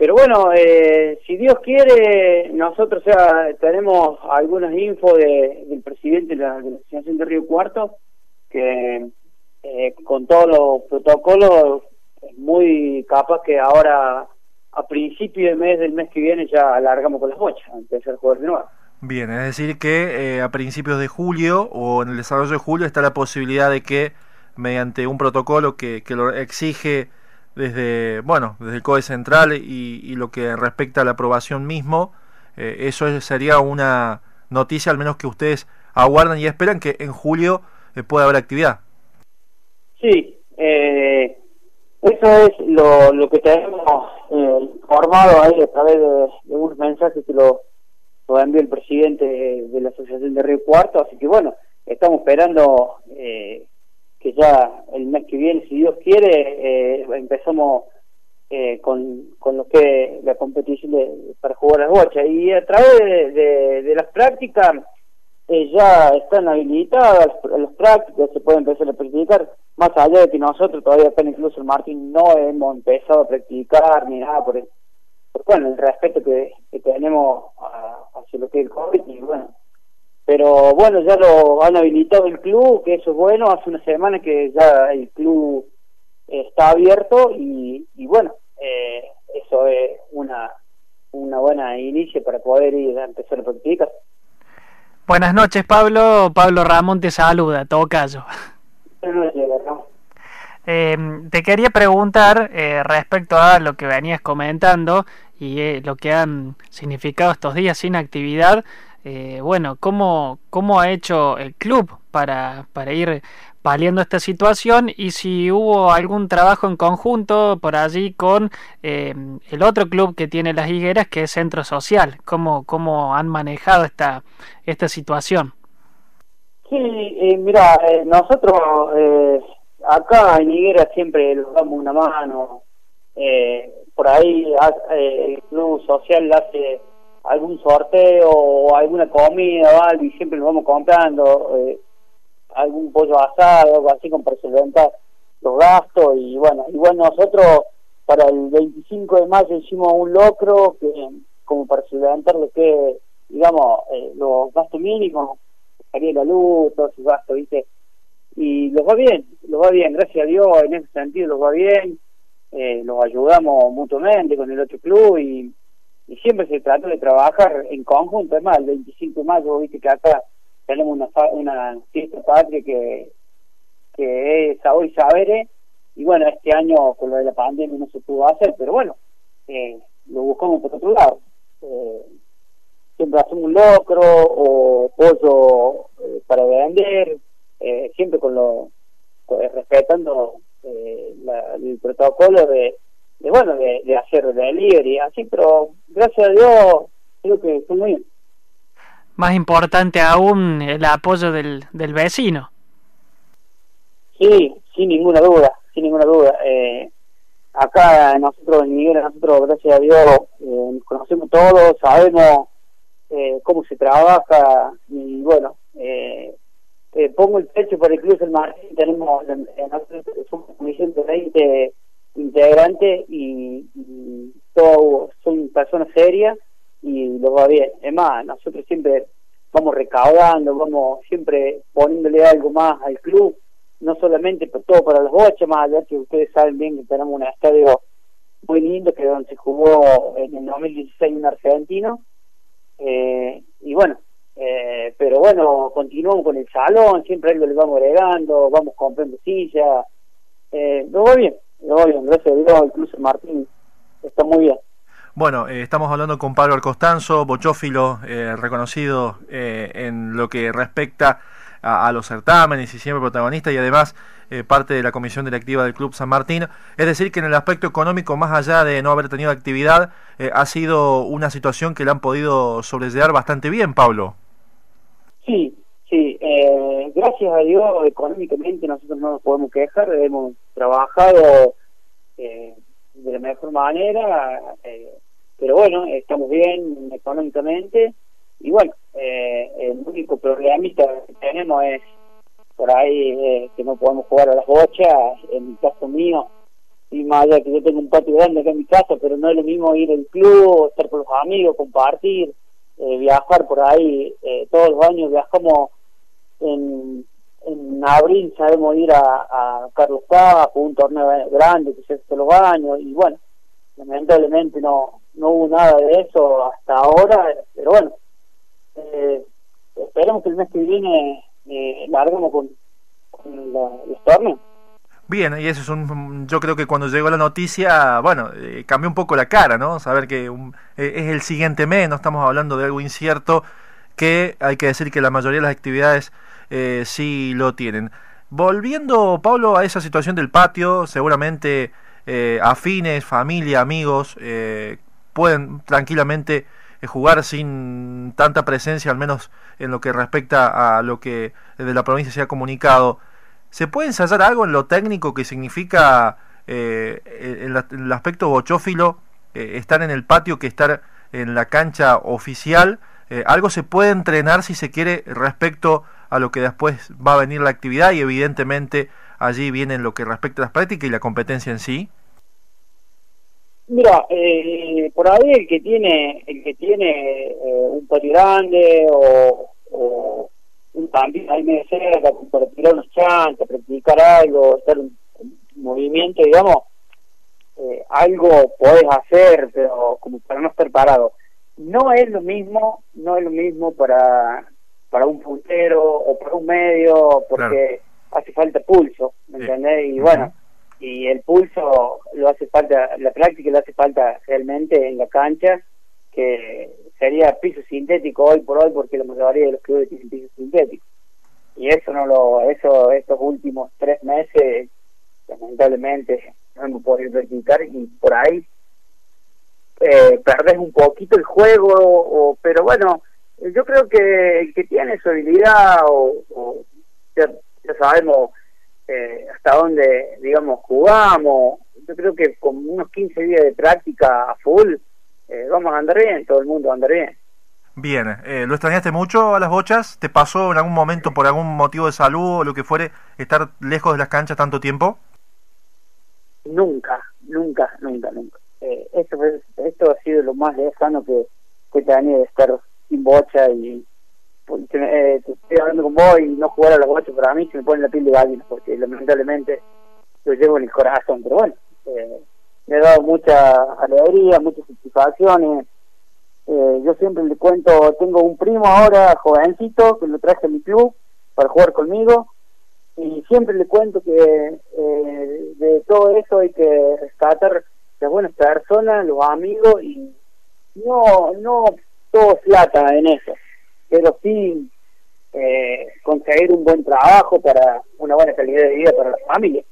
pero bueno, eh, si Dios quiere, nosotros ya tenemos algunas info de, del presidente de la, Asociación de Río Cuarto, que eh, con todos los protocolos es muy capaz que ahora a principio de mes del mes que viene ya alargamos con las bochas, empezar a jugar de nuevo. Bien, es decir que eh, a principios de julio o en el desarrollo de julio está la posibilidad de que mediante un protocolo que, que lo exige desde, bueno, desde el COE central y, lo que respecta a la aprobación mismo, eh, eso sería una noticia al menos que ustedes aguardan y esperan que en julio eh, pueda haber actividad. Sí, eh, eso es lo, lo que tenemos formado ahí a través de, unos mensajes que lo, lo envió el presidente de, la Asociación de Río Cuarto, así que bueno, estamos esperando eh, que ya el mes que viene, si Dios quiere, eh, empezamos eh, con, con lo que la competición de, para jugar las bochas. Y a través de, las prácticas eh, ya están habilitadas las prácticas, se puede empezar a practicar, más allá de que nosotros todavía acá incluso el Martín no hemos empezado a practicar ni nada por el, bueno, el respeto que, que tenemos hacia lo que es el COVID y bueno, pero bueno, ya lo han habilitado el club, que eso es bueno, hace una semana que ya el club está abierto y, bueno, eh, eso es una, una buena inicio para poder ir a empezar a practicar. Buenas noches, Pablo. Pablo Ramón te saluda, todo caso. Buenas noches, eh, te quería preguntar eh, respecto a lo que venías comentando y eh, lo que han significado estos días sin actividad eh, bueno, ¿cómo, ¿cómo ha hecho el club para, para ir paliando esta situación y si hubo algún trabajo en conjunto por allí con eh, el otro club que tiene las higueras que es Centro Social, ¿cómo, cómo han manejado esta, esta situación? Sí, eh, mira, eh, nosotros acá en Higuera siempre nos damos una mano, por ahí el club social hace algún sorteo o alguna comida o algo y siempre nos vamos comprando eh, algún pollo asado algo así como para solventar los gastos y bueno igual nosotros para el 25 de mayo hicimos un locro que como para solventar lo que digamos eh, los gastos mínimos salía la luz todos esos gastos viste y los va bien los va bien gracias a Dios en ese sentido los va bien eh, los ayudamos mutuamente con el otro club y y siempre se trata de trabajar en conjunto. Es más, el 25 de mayo, viste que acá tenemos una, una fiesta patria que, que es hoy Saberes, y bueno, este año con lo de la pandemia no se pudo hacer, pero bueno, eh, lo buscamos por otro lado. Eh, siempre hacemos un locro o pollo eh, para vender, eh, siempre con lo respetando el protocolo de de bueno, de, de hacer delivery, así, pero gracias a Dios creo que estoy muy bien. Más importante aún el apoyo del, del vecino. Sí, sin ninguna duda, sin ninguna duda. Eh, acá nosotros en Miguel, nosotros gracias a Dios eh, conocemos todos, sabemos eh, cómo se trabaja y bueno, eh, pongo el pecho para el Cruz del Martín, tenemos, nosotros somos 120 integrantes y, y todos son personas serias y los va bien. Es más, nosotros siempre vamos recaudando, vamos siempre poniéndole algo más al club, no solamente pero todo para los boches, más allá que ustedes saben bien que tenemos un estadio muy lindo que donde se jugó en el 2016 un argentino. Eh, y bueno, eh, pero bueno, continuamos con el salón, siempre algo le vamos agregando, vamos comprando sillas, eh, todo bien gracias a Dios, incluso Martín está muy bien. Bueno, eh, estamos hablando con Pablo Arcostanzo, bochófilo eh, reconocido eh, en lo que respecta a, los certámenes y siempre protagonista y además parte de la comisión directiva del Club San Martín. Es decir, que en el aspecto económico, más allá de no haber tenido actividad, ha sido una situación que le han podido sobrellevar bastante bien, Pablo. Sí, Sí, eh, gracias a Dios económicamente nosotros no nos podemos quejar, hemos trabajado eh, de la mejor manera, eh, pero bueno, estamos bien económicamente. Y bueno, eh, el único problemita que tenemos es por ahí que no podemos jugar a las bochas, en mi caso mío, y más allá que yo tengo un patio grande acá en mi casa, pero no es lo mismo ir al club, estar con los amigos, compartir, eh, viajar por ahí, eh, todos los años viajamos en, en abril, sabemos ir a, a Carlos Paz, un torneo grande que se todos los años, y bueno, lamentablemente no, no hubo nada de eso hasta ahora, pero bueno, eh, esperemos que el mes que viene eh, larguemos con, con los torneos. Bien, y eso es un. Yo creo que cuando llegó la noticia, bueno, eh, cambió un poco la cara, ¿no? Saber que eh, es el siguiente mes, no estamos hablando de algo incierto, que hay que decir que la mayoría de las actividades eh, sí lo tienen. Volviendo, Pablo, a esa situación del patio, seguramente afines, familia, amigos, pueden tranquilamente jugar sin tanta presencia, al menos en lo que respecta a lo que de la provincia se ha comunicado. ¿Se puede ensayar algo en lo técnico que significa eh, el, el, aspecto bochófilo eh, estar en el patio que estar en la cancha oficial? Eh, ¿Algo se puede entrenar si se quiere respecto a lo que después va a venir la actividad y evidentemente allí viene lo que respecta a las prácticas y la competencia en sí? Mira, eh, por ahí el que tiene el que tiene eh, un patio grande o, un cambio ahí me cerca para tirar unos chantes, practicar algo, hacer un, movimiento, digamos, eh, algo podés hacer, pero como para no estar parado. No es lo mismo, no es lo mismo para para un puntero o para un medio, porque hace falta pulso, ¿me entendés? Y bueno, y el pulso lo hace falta, la práctica lo hace falta realmente en la cancha, que sería piso sintético hoy por hoy porque la mayoría de los clubes tienen piso sintético. Y eso no lo eso estos últimos tres meses lamentablemente no hemos podido practicar y por ahí eh, perdés un poquito el juego o, pero bueno yo creo que el que tiene su habilidad o, ya, sabemos eh, hasta dónde digamos jugamos yo creo que con unos 15 días de práctica a full eh, vamos a andar bien, todo el mundo va a andar bien. Bien, eh, ¿lo extrañaste mucho a las bochas? ¿Te pasó en algún momento por algún motivo de salud o lo que fuere estar lejos de las canchas tanto tiempo? Nunca, nunca, nunca, nunca. Eh, esto, esto ha sido lo más lejano que, que tenía de estar sin bocha y pues, eh, estoy hablando con vos y no jugar a las bochas para mí se me pone la piel de gallina porque lamentablemente lo llevo en el corazón, pero bueno, eh, me ha dado mucha alegría, muchas satisfacciones. Eh, yo siempre le cuento, tengo un primo ahora, jovencito, que lo traje a mi club para jugar conmigo, y siempre le cuento que eh, de todo eso hay que rescatar las buenas personas, los amigos, y no, no todo plata en eso, pero sí eh, conseguir un buen trabajo para una buena calidad de vida para la familia.